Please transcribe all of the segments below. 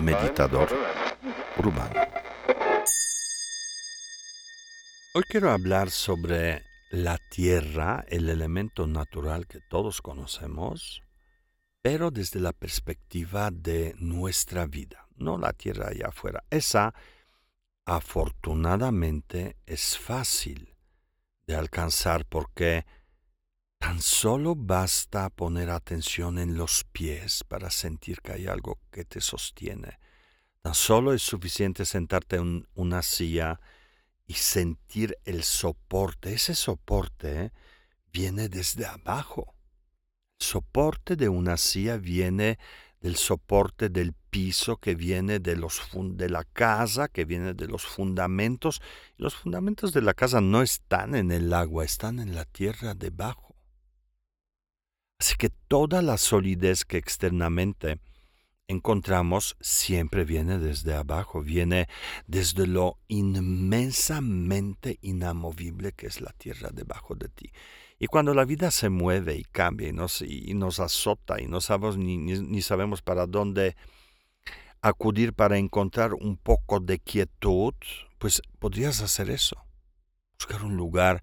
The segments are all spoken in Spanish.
Meditador urbano. Hoy quiero hablar sobre la tierra, el elemento natural que todos conocemos, pero desde la perspectiva de nuestra vida, no la tierra allá afuera. Esa, afortunadamente, es fácil de alcanzar porque tan solo basta poner atención en los pies para sentir que hay algo que te sostiene. Tan solo es suficiente sentarte en una silla y sentir el soporte. Ese soporte viene desde abajo. El soporte de una silla viene del soporte del piso que viene de, los de la casa, que viene de los fundamentos. Los fundamentos de la casa no están en el agua, están en la tierra debajo. Así que toda la solidez que externamente encontramos siempre viene desde abajo, viene desde lo inmensamente inamovible que es la tierra debajo de ti. Y cuando la vida se mueve y cambia y nos, azota y no sabemos ni sabemos para dónde acudir para encontrar un poco de quietud, pues podrías hacer eso. Buscar un lugar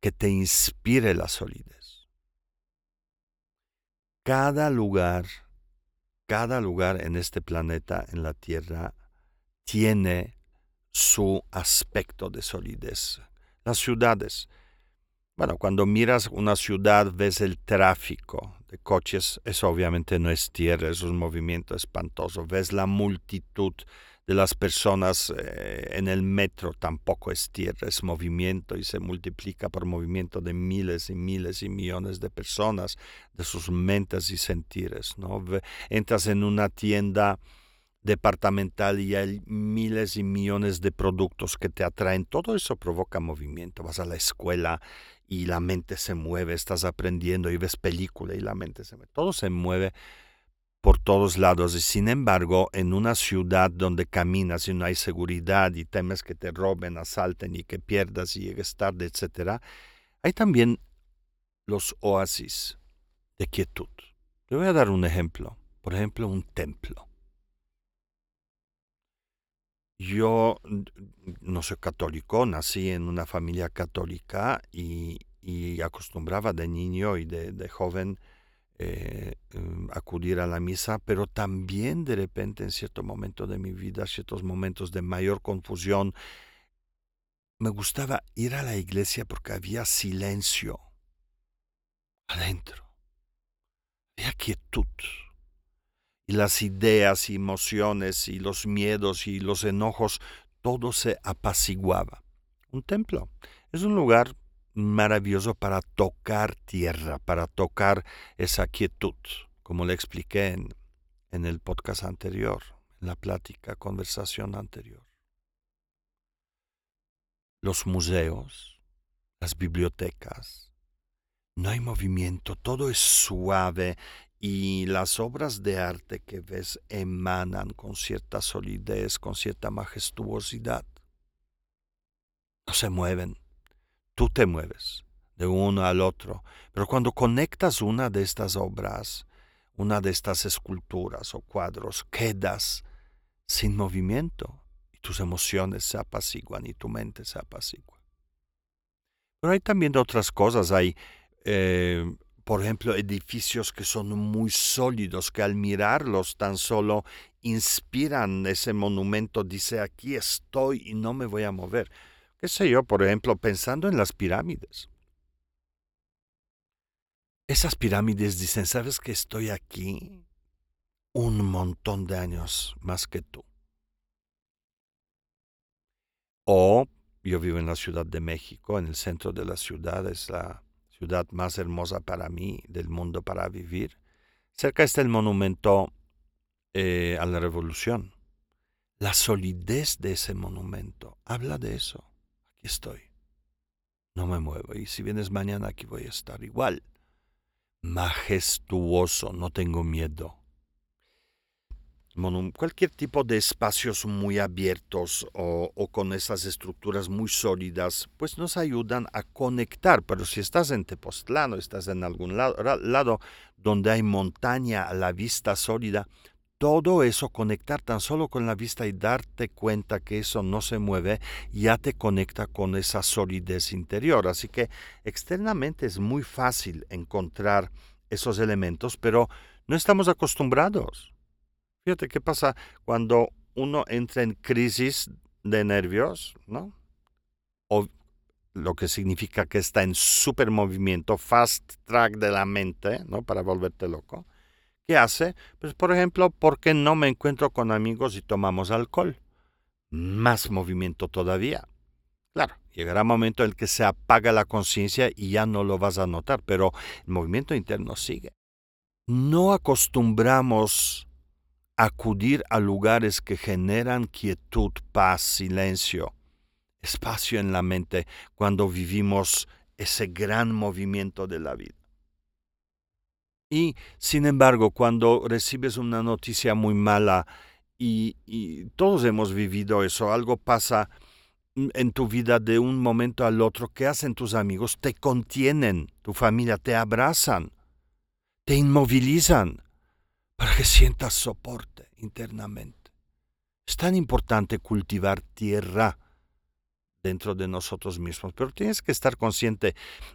que te inspire la solidez. Cada lugar cada lugar en este planeta, en la Tierra, tiene su aspecto de solidez. Las ciudades. Bueno, cuando miras una ciudad ves el tráfico de coches, eso obviamente no es tierra, es un movimiento espantoso. Ves la multitud de las personas eh, en el metro tampoco es tierra, es movimiento y se multiplica por movimiento de miles y miles y millones de personas, de sus mentes y sentires. ¿no? Entras en una tienda departamental y hay miles y millones de productos que te atraen. Todo eso provoca movimiento. Vas a la escuela y la mente se mueve, estás aprendiendo y ves película y la mente se mueve. Todo se mueve por todos lados y sin embargo en una ciudad donde caminas y no hay seguridad y temes que te roben, asalten y que pierdas y llegues tarde, etc., hay también los oasis de quietud. Le voy a dar un ejemplo, por ejemplo un templo. Yo no soy católico, nací en una familia católica y, acostumbraba de niño y de joven eh, em, acudir a la misa, pero también de repente en cierto momento de mi vida, ciertos momentos de mayor confusión, me gustaba ir a la iglesia porque había silencio adentro, había quietud. Y las ideas y emociones y los miedos y los enojos, todo se apaciguaba. Un templo es un lugar maravilloso para tocar tierra, para tocar esa quietud, como le expliqué en, en el podcast anterior, en la plática, conversación anterior. Los museos, las bibliotecas, no hay movimiento, todo es suave y las obras de arte que ves emanan con cierta solidez, con cierta majestuosidad. No se mueven, tú te mueves de uno al otro. Pero cuando conectas una de estas obras, una de estas esculturas o cuadros, quedas sin movimiento y tus emociones se apaciguan y tu mente se apacigua. Pero hay también otras cosas. Hay, eh, por ejemplo, edificios que son muy sólidos, que al mirarlos tan solo inspiran ese monumento, dice, aquí estoy y no me voy a mover qué sé yo, por ejemplo, pensando en las pirámides. Esas pirámides dicen, ¿sabes que estoy aquí un montón de años más que tú? O yo vivo en la Ciudad de México, en el centro de la ciudad, es la ciudad más hermosa para mí del mundo para vivir. Cerca está el monumento eh, a la revolución. La solidez de ese monumento habla de eso estoy. No me muevo. Y si vienes mañana, aquí voy a estar igual. Majestuoso, no tengo miedo. cualquier tipo de espacios muy abiertos o, con esas estructuras muy sólidas, pues nos ayudan a conectar. Pero si estás en Tepoztlán o estás en algún lado, lado donde hay montaña a la vista sólida, todo eso, conectar tan solo con la vista y darte cuenta que eso no se mueve, ya te conecta con esa solidez interior. Así que externamente es muy fácil encontrar esos elementos, pero no estamos acostumbrados. Fíjate qué pasa cuando uno entra en crisis de nervios, ¿no? O lo que significa que está en super movimiento, fast track de la mente, ¿no? Para volverte loco. ¿Qué hace? Pues, por ejemplo, ¿por qué no me encuentro con amigos y tomamos alcohol? Más movimiento todavía. Claro, llegará un momento en el que se apaga la conciencia y ya no lo vas a notar, pero el movimiento interno sigue. No acostumbramos acudir a lugares que generan quietud, paz, silencio, espacio en la mente cuando vivimos ese gran movimiento de la vida. Y sin embargo, cuando recibes una noticia muy mala, y, todos hemos vivido eso, algo pasa en tu vida de un momento al otro, ¿qué hacen tus amigos? Te contienen, tu familia te abrazan, te inmovilizan, para que sientas soporte internamente. Es tan importante cultivar tierra dentro de nosotros mismos, pero tienes que estar consciente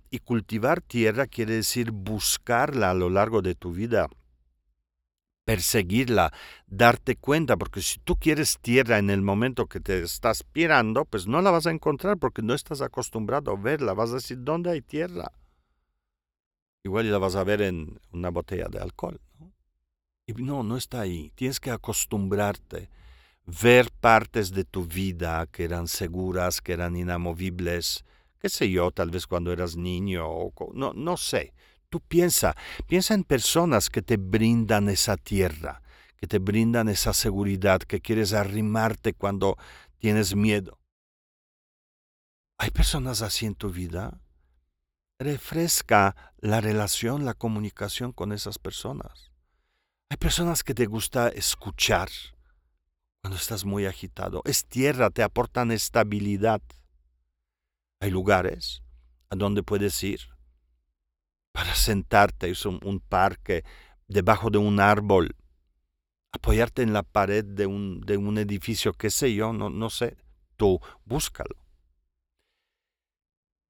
y cultivar tierra quiere decir buscarla a lo largo de tu vida, perseguirla, darte cuenta, porque si tú quieres tierra en el momento que te estás pirando, pues no la vas a encontrar porque no estás acostumbrado a verla, vas a decir, ¿dónde hay tierra? Igual la vas a ver en una botella de alcohol. Y no, no está ahí. Tienes que acostumbrarte, ver partes de tu vida que eran seguras, que eran inamovibles, qué sé yo, tal vez cuando eras niño, o no, no sé. Tú piensa, piensa en personas que te brindan esa tierra, que te brindan esa seguridad, que quieres arrimarte cuando tienes miedo. ¿Hay personas así en tu vida? Refresca la relación, la comunicación con esas personas. Hay personas que te gusta escuchar cuando estás muy agitado. Es tierra, te aportan estabilidad. Hay lugares a donde puedes ir para sentarte, es un, parque, debajo de un árbol, apoyarte en la pared de un, de un edificio, qué sé yo, no, no sé, tú búscalo.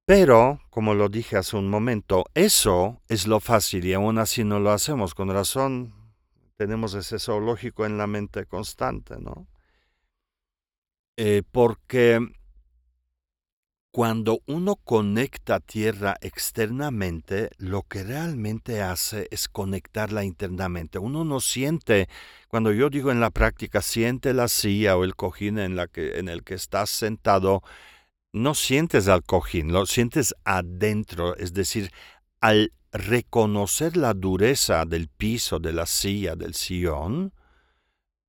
Pero, como lo dije hace un momento, eso es lo fácil y aún así no lo hacemos. Con razón, tenemos ese zoológico en la mente constante, ¿no? Eh, porque cuando uno conecta tierra externamente, lo que realmente hace es conectarla internamente. Uno no siente, cuando yo digo en la práctica, siente la silla o el cojín en, en el que estás sentado, no sientes al cojín, lo sientes adentro, es decir, al reconocer la dureza del piso, de la silla, del sillón,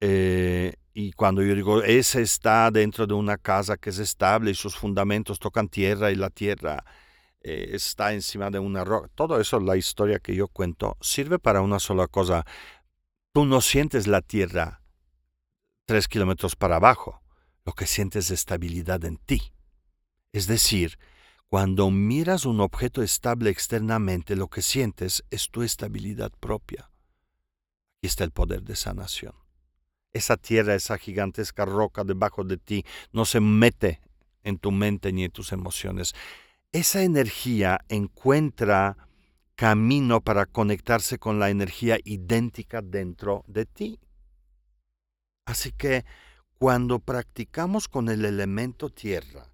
eh, y cuando yo digo, ese está dentro de una casa que es estable y sus fundamentos tocan tierra y la tierra eh, está encima de una roca, todo eso, la historia que yo cuento, sirve para una sola cosa. Tú no sientes la tierra tres kilómetros para abajo, lo que sientes es estabilidad en ti. Es decir, cuando miras un objeto estable externamente, lo que sientes es tu estabilidad propia. Aquí está el poder de sanación. Esa tierra, esa gigantesca roca debajo de ti, no se mete en tu mente ni en tus emociones. Esa energía encuentra camino para conectarse con la energía idéntica dentro de ti. Así que cuando practicamos con el elemento tierra,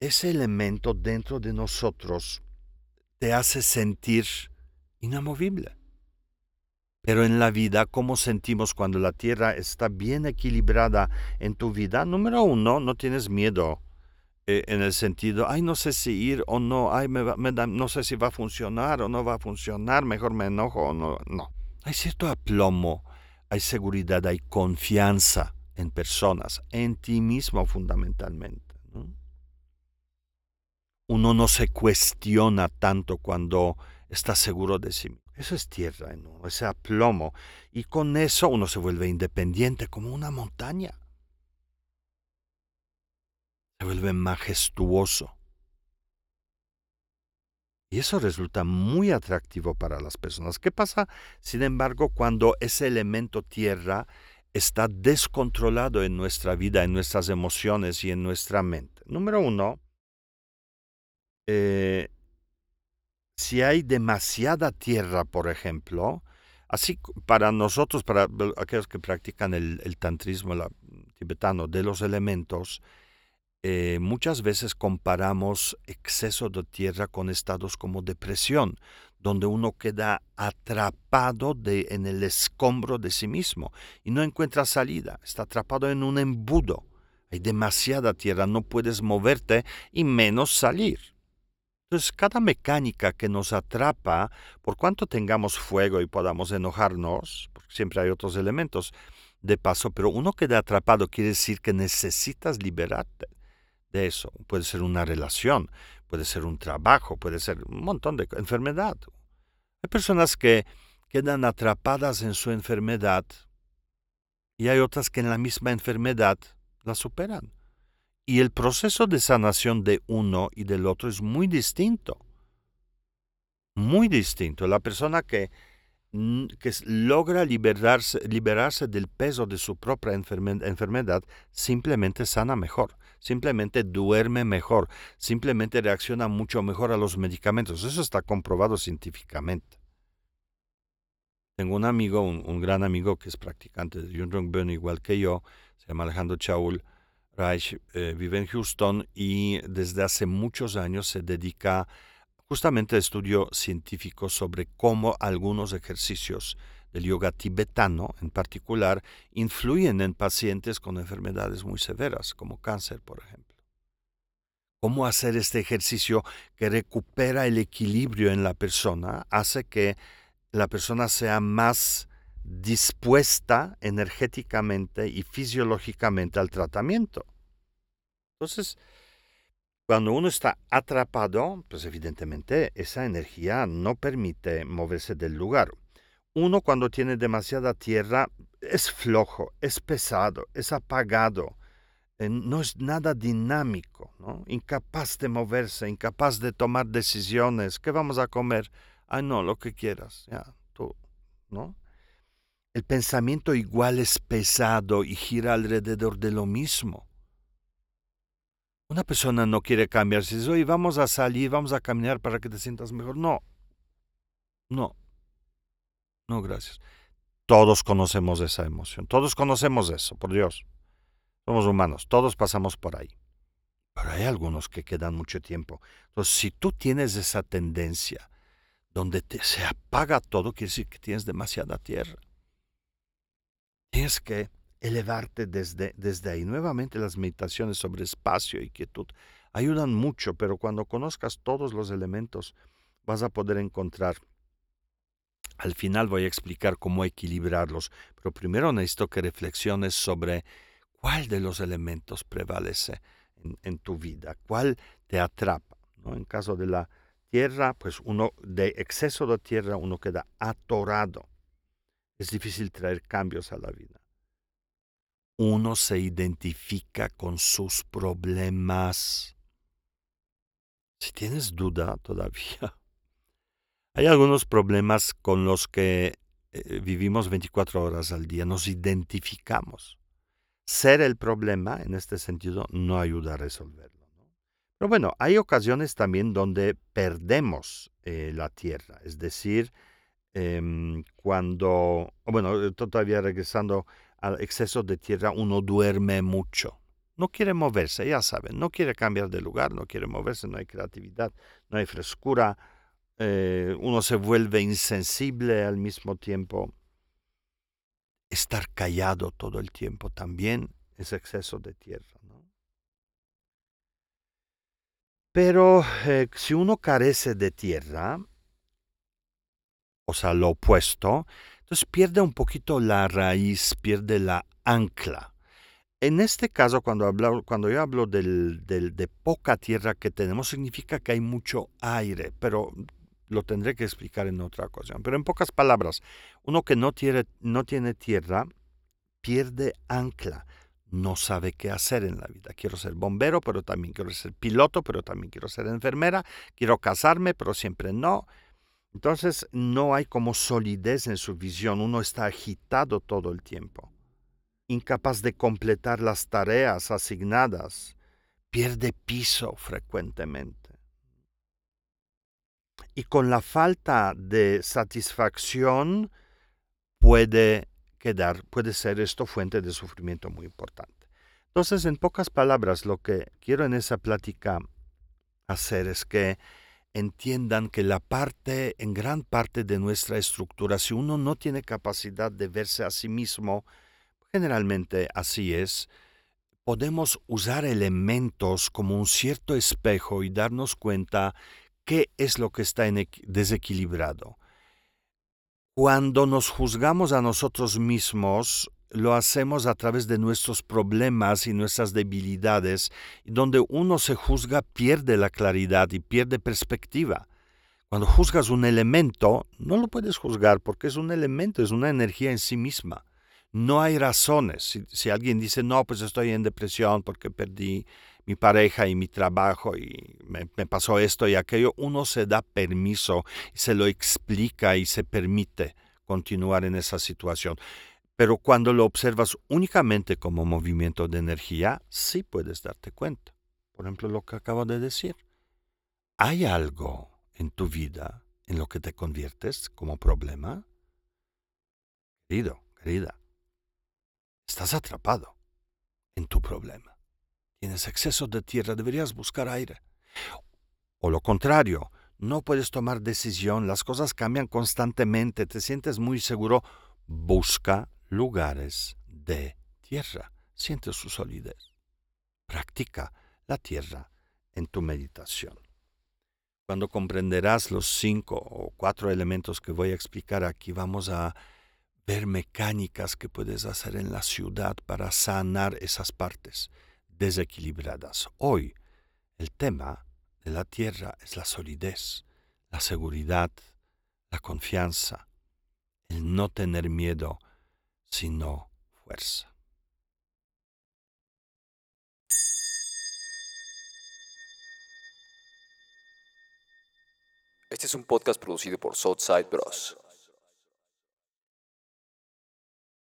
ese elemento dentro de nosotros te hace sentir inamovible. Pero en la vida, ¿cómo sentimos cuando la tierra está bien equilibrada en tu vida? Número uno, no tienes miedo eh, en el sentido, ay, no sé si ir o no, ay, me no sé si va a funcionar o no va a funcionar, mejor me enojo o no. No. Hay cierto aplomo, hay seguridad, hay confianza en personas, en ti mismo fundamentalmente uno no se cuestiona tanto cuando está seguro de sí. Eso es tierra en uno, ese aplomo. Y con eso uno se vuelve independiente como una montaña. Se vuelve majestuoso. Y eso resulta muy atractivo para las personas. ¿Qué pasa, sin embargo, cuando ese elemento tierra está descontrolado en nuestra vida, en nuestras emociones y en nuestra mente? Número uno, eh, si hay demasiada tierra, por ejemplo, así para nosotros, para aquellos que practican el, tantrismo tibetano de los elementos, eh, muchas veces comparamos exceso de tierra con estados como depresión, donde uno queda atrapado en el escombro de sí mismo y no encuentra salida, está atrapado en un embudo. Hay demasiada tierra, no puedes moverte y menos salir. Entonces, cada mecánica que nos atrapa, por cuanto tengamos fuego y podamos enojarnos, porque siempre hay otros elementos de paso, pero uno queda atrapado quiere decir que necesitas liberarte de eso. Puede ser una relación, puede ser un trabajo, puede ser un montón de enfermedad. Hay personas que quedan atrapadas en su enfermedad y hay otras que en la misma enfermedad la superan. Y el proceso de sanación de uno y del otro es muy distinto. Muy distinto. La persona que que logra liberarse, liberarse del peso de su propia enfermedad, simplemente sana mejor, simplemente duerme mejor, simplemente reacciona mucho mejor a los medicamentos. Eso está comprobado científicamente. Tengo un amigo, un, gran amigo que es practicante de Yunrong Ben igual que yo, se llama Alejandro Chaul Reich, eh, vive en Houston y desde hace muchos años se dedica a justamente estudio científico sobre cómo algunos ejercicios del yoga tibetano en particular influyen en pacientes con enfermedades muy severas, como cáncer, por ejemplo. Cómo hacer este ejercicio que recupera el equilibrio en la persona hace que la persona sea más dispuesta energéticamente y fisiológicamente al tratamiento. Entonces, cuando uno está atrapado, pues evidentemente esa energía no permite moverse del lugar. Uno cuando tiene demasiada tierra es flojo, es pesado, es apagado, eh, no es nada dinámico, incapaz de moverse, incapaz de tomar decisiones. ¿Qué vamos a comer? Ah, no, lo que quieras, ya, tú, ¿no? El pensamiento igual es pesado y gira alrededor de lo mismo. Una persona no quiere cambiar. Si oye, vamos a salir, vamos a caminar para que te sientas mejor. No. No. No, gracias. Todos conocemos esa emoción. Todos conocemos eso, por Dios. Somos humanos. Todos pasamos por ahí. Pero hay algunos que quedan mucho tiempo. Entonces, si tú tienes esa tendencia donde te, se apaga todo, quiere decir que tienes demasiada tierra. Tienes que elevarte desde, desde ahí. Nuevamente las meditaciones sobre espacio y quietud ayudan mucho, pero cuando conozcas todos los elementos vas a poder encontrar. Al final voy a explicar cómo equilibrarlos, pero primero necesito que reflexiones sobre cuál de los elementos prevalece en, tu vida, cuál te atrapa. ¿no? En caso de la tierra, pues uno de exceso de tierra uno queda atorado. Es difícil traer cambios a la vida uno se identifica con sus problemas. Si tienes duda todavía, hay algunos problemas con los que eh, vivimos 24 horas al día, nos identificamos. Ser el problema, en este sentido, no ayuda a resolverlo. Pero bueno, hay ocasiones también donde perdemos eh, la tierra, es decir, em, cuando, bueno, todavía regresando al exceso de tierra uno duerme mucho. No quiere moverse, ya saben, no quiere cambiar de lugar, no quiere moverse, no hay creatividad, no hay frescura, eh, uno se vuelve insensible al mismo tiempo. Estar callado todo el tiempo también es exceso de tierra. Pero eh, si uno carece de tierra, o lo opuesto, entonces pierde un poquito la raíz, pierde la ancla. En este caso, cuando, hablo, cuando yo hablo del, de poca tierra que tenemos, significa que hay mucho aire, pero lo tendré que explicar en otra ocasión. Pero en pocas palabras, uno que no tiene, no tiene tierra pierde ancla, no sabe qué hacer en la vida. Quiero ser bombero, pero también quiero ser piloto, pero también quiero ser enfermera, quiero casarme, pero siempre no. Entonces no hay como solidez en su visión, uno está agitado todo el tiempo, incapaz de completar las tareas asignadas, pierde piso frecuentemente. Y con la falta de satisfacción puede quedar, puede ser esto fuente de sufrimiento muy importante. Entonces, en pocas palabras, lo que quiero en esa plática hacer es que entiendan que la parte, en gran parte de nuestra estructura, si uno no tiene capacidad de verse a sí mismo, generalmente así es, podemos usar elementos como un cierto espejo y darnos cuenta qué es lo que está desequilibrado. Cuando nos juzgamos a nosotros mismos, lo hacemos a través de nuestros problemas y nuestras debilidades, donde uno se juzga pierde la claridad y pierde perspectiva. Cuando juzgas un elemento, no lo puedes juzgar porque es un elemento, es una energía en sí misma. No hay razones. Si, alguien dice, no, pues estoy en depresión porque perdí mi pareja y mi trabajo y me, me pasó esto y aquello, uno se da permiso, se lo explica y se permite continuar en esa situación. Pero cuando lo observas únicamente como movimiento de energía, sí puedes darte cuenta. Por ejemplo, lo que acabo de decir. ¿Hay algo en tu vida en lo que te conviertes como problema? Querido, querida, estás atrapado en tu problema. Tienes exceso de tierra, deberías buscar aire. O lo contrario, no puedes tomar decisión, las cosas cambian constantemente, te sientes muy seguro, busca lugares de tierra. Siente su solidez. Practica la tierra en tu meditación. Cuando comprenderás los cinco o cuatro elementos que voy a explicar aquí, vamos a ver mecánicas que puedes hacer en la ciudad para sanar esas partes desequilibradas. Hoy el tema de la tierra es la solidez, la seguridad, la confianza, el no tener miedo, sino fuerza. Este es un podcast producido por Southside Bros.